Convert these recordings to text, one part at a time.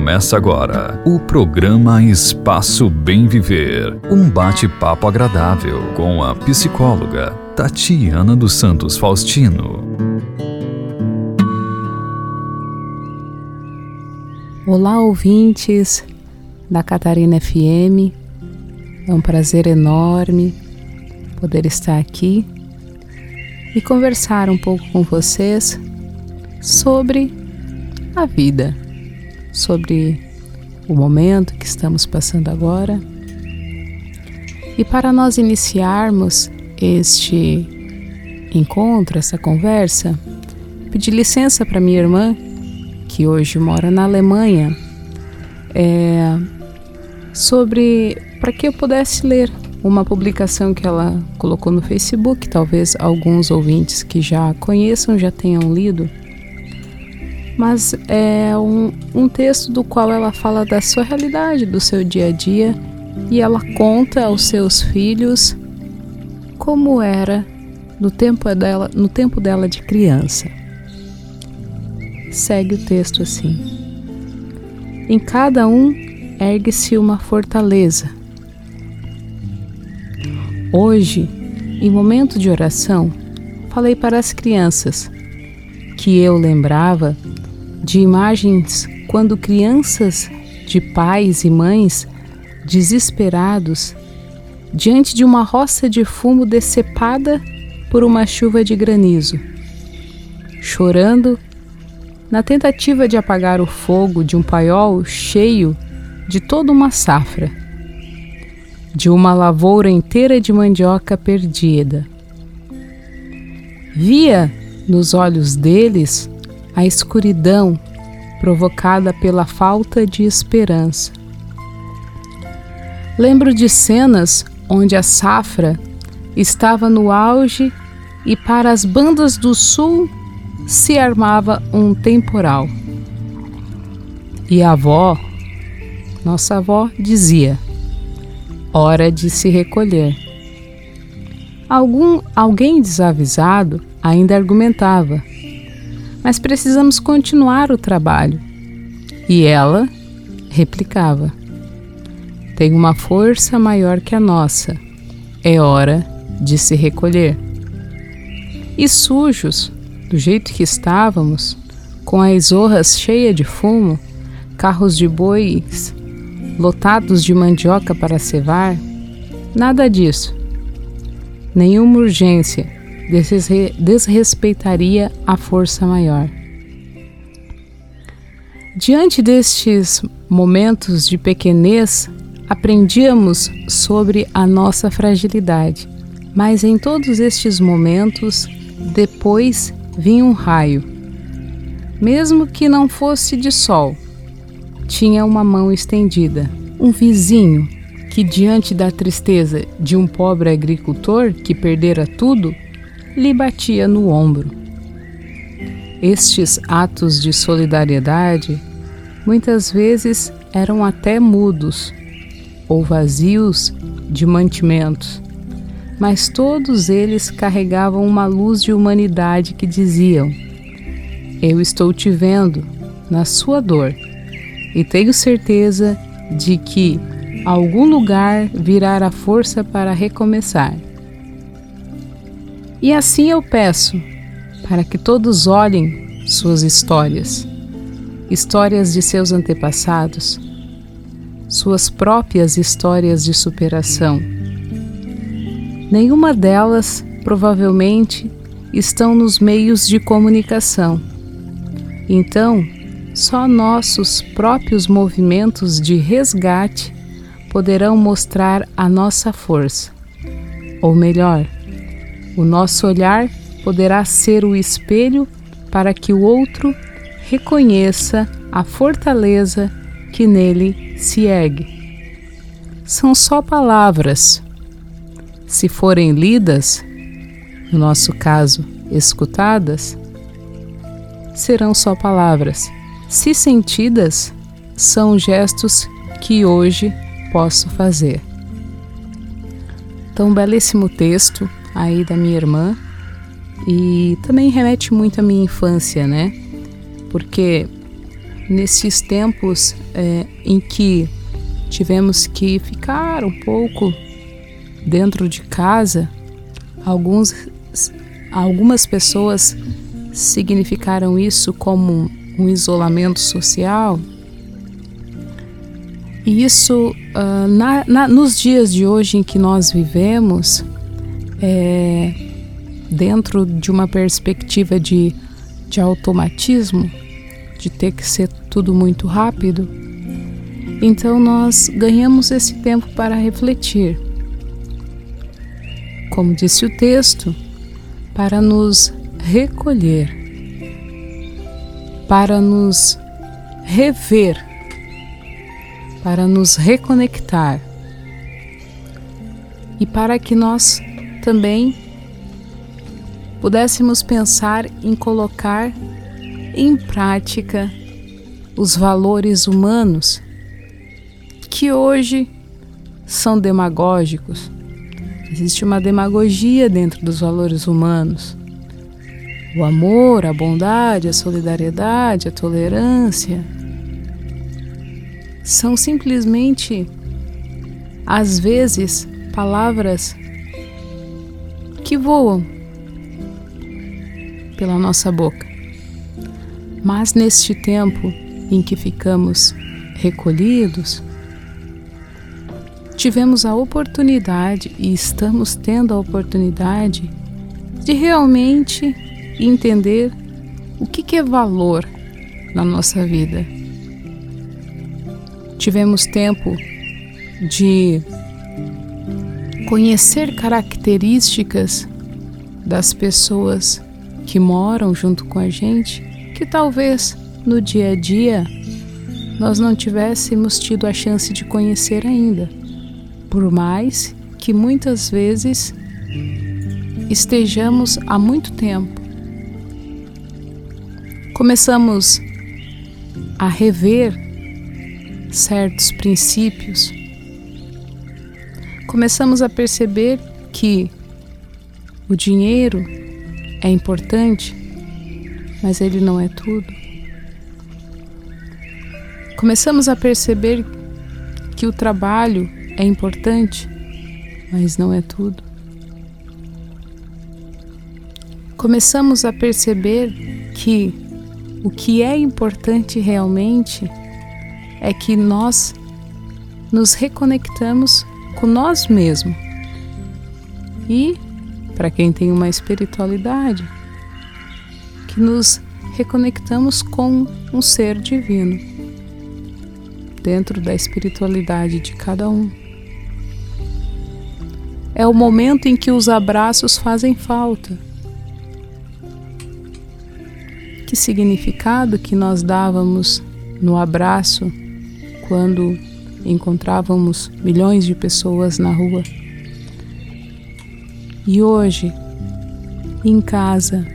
Começa agora o programa Espaço Bem Viver. Um bate-papo agradável com a psicóloga Tatiana dos Santos Faustino. Olá, ouvintes da Catarina FM. É um prazer enorme poder estar aqui e conversar um pouco com vocês sobre a vida sobre o momento que estamos passando agora. E para nós iniciarmos este encontro, essa conversa, pedi licença para minha irmã, que hoje mora na Alemanha, é, sobre para que eu pudesse ler uma publicação que ela colocou no Facebook, talvez alguns ouvintes que já conheçam já tenham lido mas é um, um texto do qual ela fala da sua realidade, do seu dia a dia, e ela conta aos seus filhos como era no tempo dela, no tempo dela de criança. Segue o texto assim: Em cada um ergue-se uma fortaleza. Hoje, em momento de oração, falei para as crianças que eu lembrava de imagens quando crianças de pais e mães desesperados diante de uma roça de fumo decepada por uma chuva de granizo, chorando na tentativa de apagar o fogo de um paiol cheio de toda uma safra, de uma lavoura inteira de mandioca perdida. Via nos olhos deles a escuridão provocada pela falta de esperança. Lembro de cenas onde a safra estava no auge e para as bandas do sul se armava um temporal. E a avó, nossa avó, dizia: hora de se recolher. Algum, alguém desavisado ainda argumentava: mas precisamos continuar o trabalho. E ela replicava: Tem uma força maior que a nossa. É hora de se recolher. E sujos, do jeito que estávamos, com as orras cheias de fumo, carros de bois lotados de mandioca para cevar, nada disso. Nenhuma urgência desrespeitaria a força maior. Diante destes momentos de pequenez, aprendíamos sobre a nossa fragilidade, mas em todos estes momentos, depois vinha um raio. Mesmo que não fosse de sol, tinha uma mão estendida, um vizinho que, diante da tristeza de um pobre agricultor que perdera tudo, lhe batia no ombro. Estes atos de solidariedade muitas vezes eram até mudos ou vazios de mantimentos, mas todos eles carregavam uma luz de humanidade que diziam: Eu estou te vendo na sua dor e tenho certeza de que algum lugar virá a força para recomeçar. E assim eu peço, para que todos olhem suas histórias, histórias de seus antepassados, suas próprias histórias de superação. Nenhuma delas, provavelmente, estão nos meios de comunicação. Então, só nossos próprios movimentos de resgate poderão mostrar a nossa força. Ou melhor, o nosso olhar poderá ser o espelho para que o outro reconheça a fortaleza que nele se ergue. São só palavras. Se forem lidas, no nosso caso, escutadas, serão só palavras. Se sentidas, são gestos que hoje posso fazer. Então, belíssimo texto aí da minha irmã e também remete muito à minha infância, né? Porque nesses tempos é, em que tivemos que ficar um pouco dentro de casa, alguns, algumas pessoas significaram isso como um isolamento social. E isso, uh, na, na, nos dias de hoje em que nós vivemos, é, dentro de uma perspectiva de, de automatismo, de ter que ser tudo muito rápido, então nós ganhamos esse tempo para refletir. Como disse o texto, para nos recolher, para nos rever, para nos reconectar e para que nós também pudéssemos pensar em colocar em prática os valores humanos que hoje são demagógicos. Existe uma demagogia dentro dos valores humanos. O amor, a bondade, a solidariedade, a tolerância são simplesmente, às vezes, palavras que voam pela nossa boca. Mas neste tempo em que ficamos recolhidos, tivemos a oportunidade e estamos tendo a oportunidade de realmente entender o que, é valor na nossa vida. Tivemos tempo de conhecer características das pessoas que moram junto com a gente, que talvez no dia a dia nós não tivéssemos tido a chance de conhecer ainda, por mais que muitas vezes estejamos há muito tempo. Começamos a rever certos princípios, começamos a perceber que o dinheiro é importante, mas ele não é tudo. Começamos a perceber que o trabalho é importante, mas não é tudo. Começamos a perceber que o que é importante realmente é que nós nos reconectamos com nós mesmos. E, para quem tem uma espiritualidade, que nos reconectamos com um ser divino dentro da espiritualidade de cada um. É o momento em que os abraços fazem falta. Que significado que nós dávamos no abraço quando encontrávamos milhões de pessoas na rua? E hoje, em casa,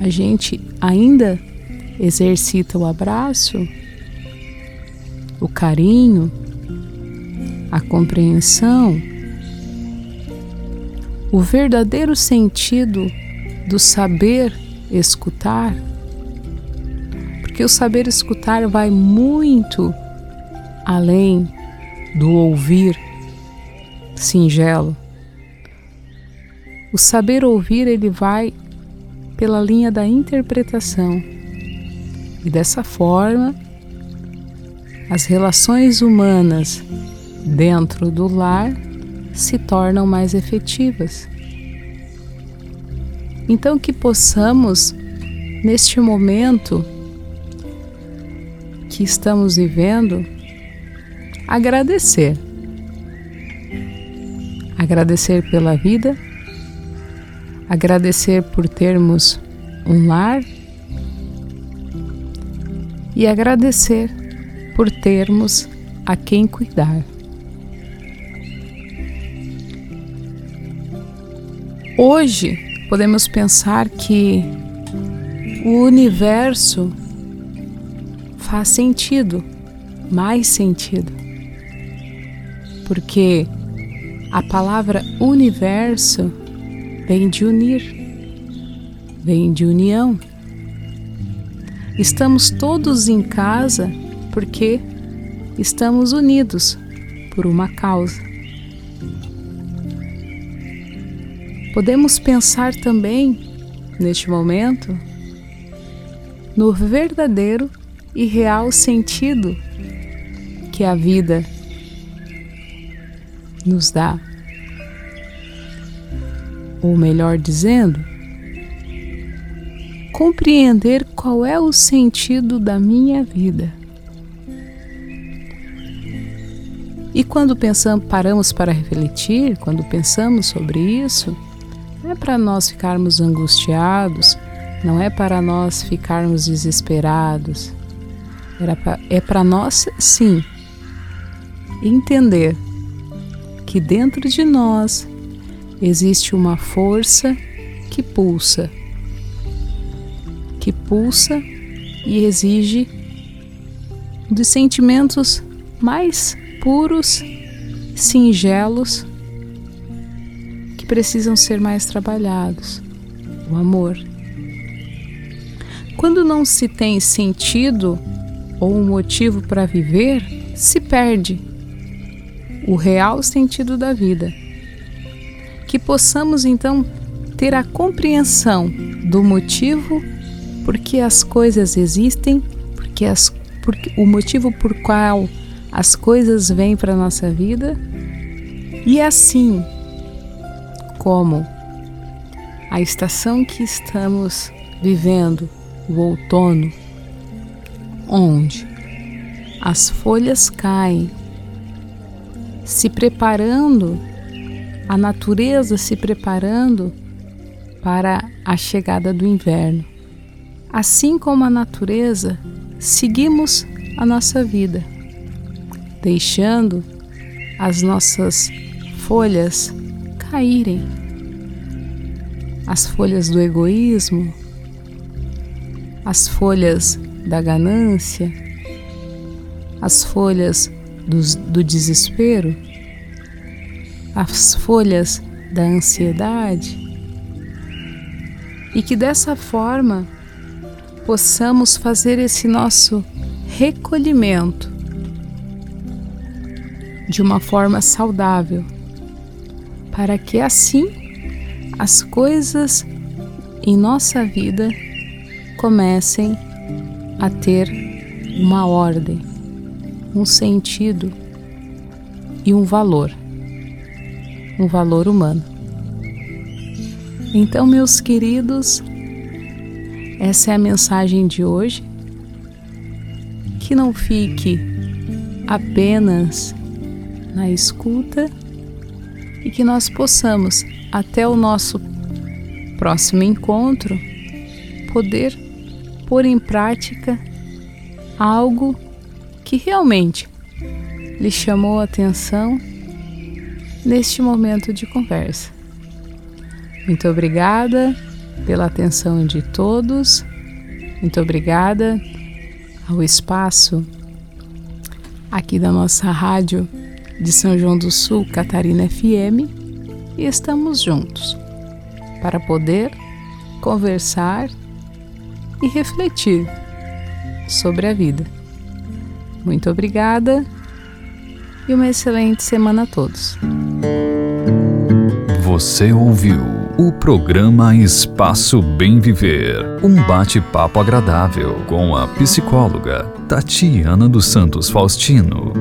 a gente ainda exercita o abraço? o carinho, a compreensão, o verdadeiro sentido do saber escutar, porque o saber escutar vai muito além do ouvir singelo. O saber ouvir ele vai pela linha da interpretação. E dessa forma, as relações humanas dentro do lar se tornam mais efetivas. Então, que possamos, neste momento que estamos vivendo, agradecer. Agradecer pela vida, agradecer por termos um lar e agradecer por termos a quem cuidar. Hoje podemos pensar que o universo faz sentido, mais sentido, porque a palavra universo vem de unir, vem de união. estamos todos em casa porque estamos unidos por uma causa. Podemos pensar também, neste momento, no verdadeiro e real sentido que a vida nos dá. Ou melhor dizendo, compreender qual é o sentido da minha vida. E quando pensamos, paramos para refletir, quando pensamos sobre isso, não é para nós ficarmos angustiados, não é para nós ficarmos desesperados. É para nós, sim, entender que dentro de nós existe uma força que pulsa, que pulsa e exige dos sentimentos mais puros, singelos que precisam ser mais trabalhados. O amor. Quando não se tem sentido ou um motivo para viver, se perde o real sentido da vida. Que possamos então ter a compreensão do motivo por que as coisas existem, porque, as, porque o motivo por qual as coisas vêm para a nossa vida e assim como a estação que estamos vivendo, o outono, onde as folhas caem, se preparando, a natureza se preparando para a chegada do inverno. Assim como a natureza, seguimos a nossa vida, deixando as nossas folhas caírem. As folhas do egoísmo, as folhas da ganância, as folhas do, do desespero, as folhas da ansiedade, e que dessa forma possamos fazer esse nosso recolhimento de uma forma saudável para que assim as coisas em nossa vida comecem a ter uma ordem, um sentido e um valor, um valor humano. Então, meus queridos, essa é a mensagem de hoje. Que não fique apenas na escuta e que nós possamos, até o nosso próximo encontro, poder pôr em prática algo que realmente lhe chamou a atenção neste momento de conversa. Muito obrigada pela atenção de todos, muito obrigada ao espaço aqui da nossa rádio de São João do Sul, Catarina FM, e estamos juntos para poder conversar e refletir sobre a vida. Muito obrigada e uma excelente semana a todos. Você ouviu o programa Espaço Bem Viver, um bate-papo agradável com a psicóloga Tatiana dos Santos Faustino.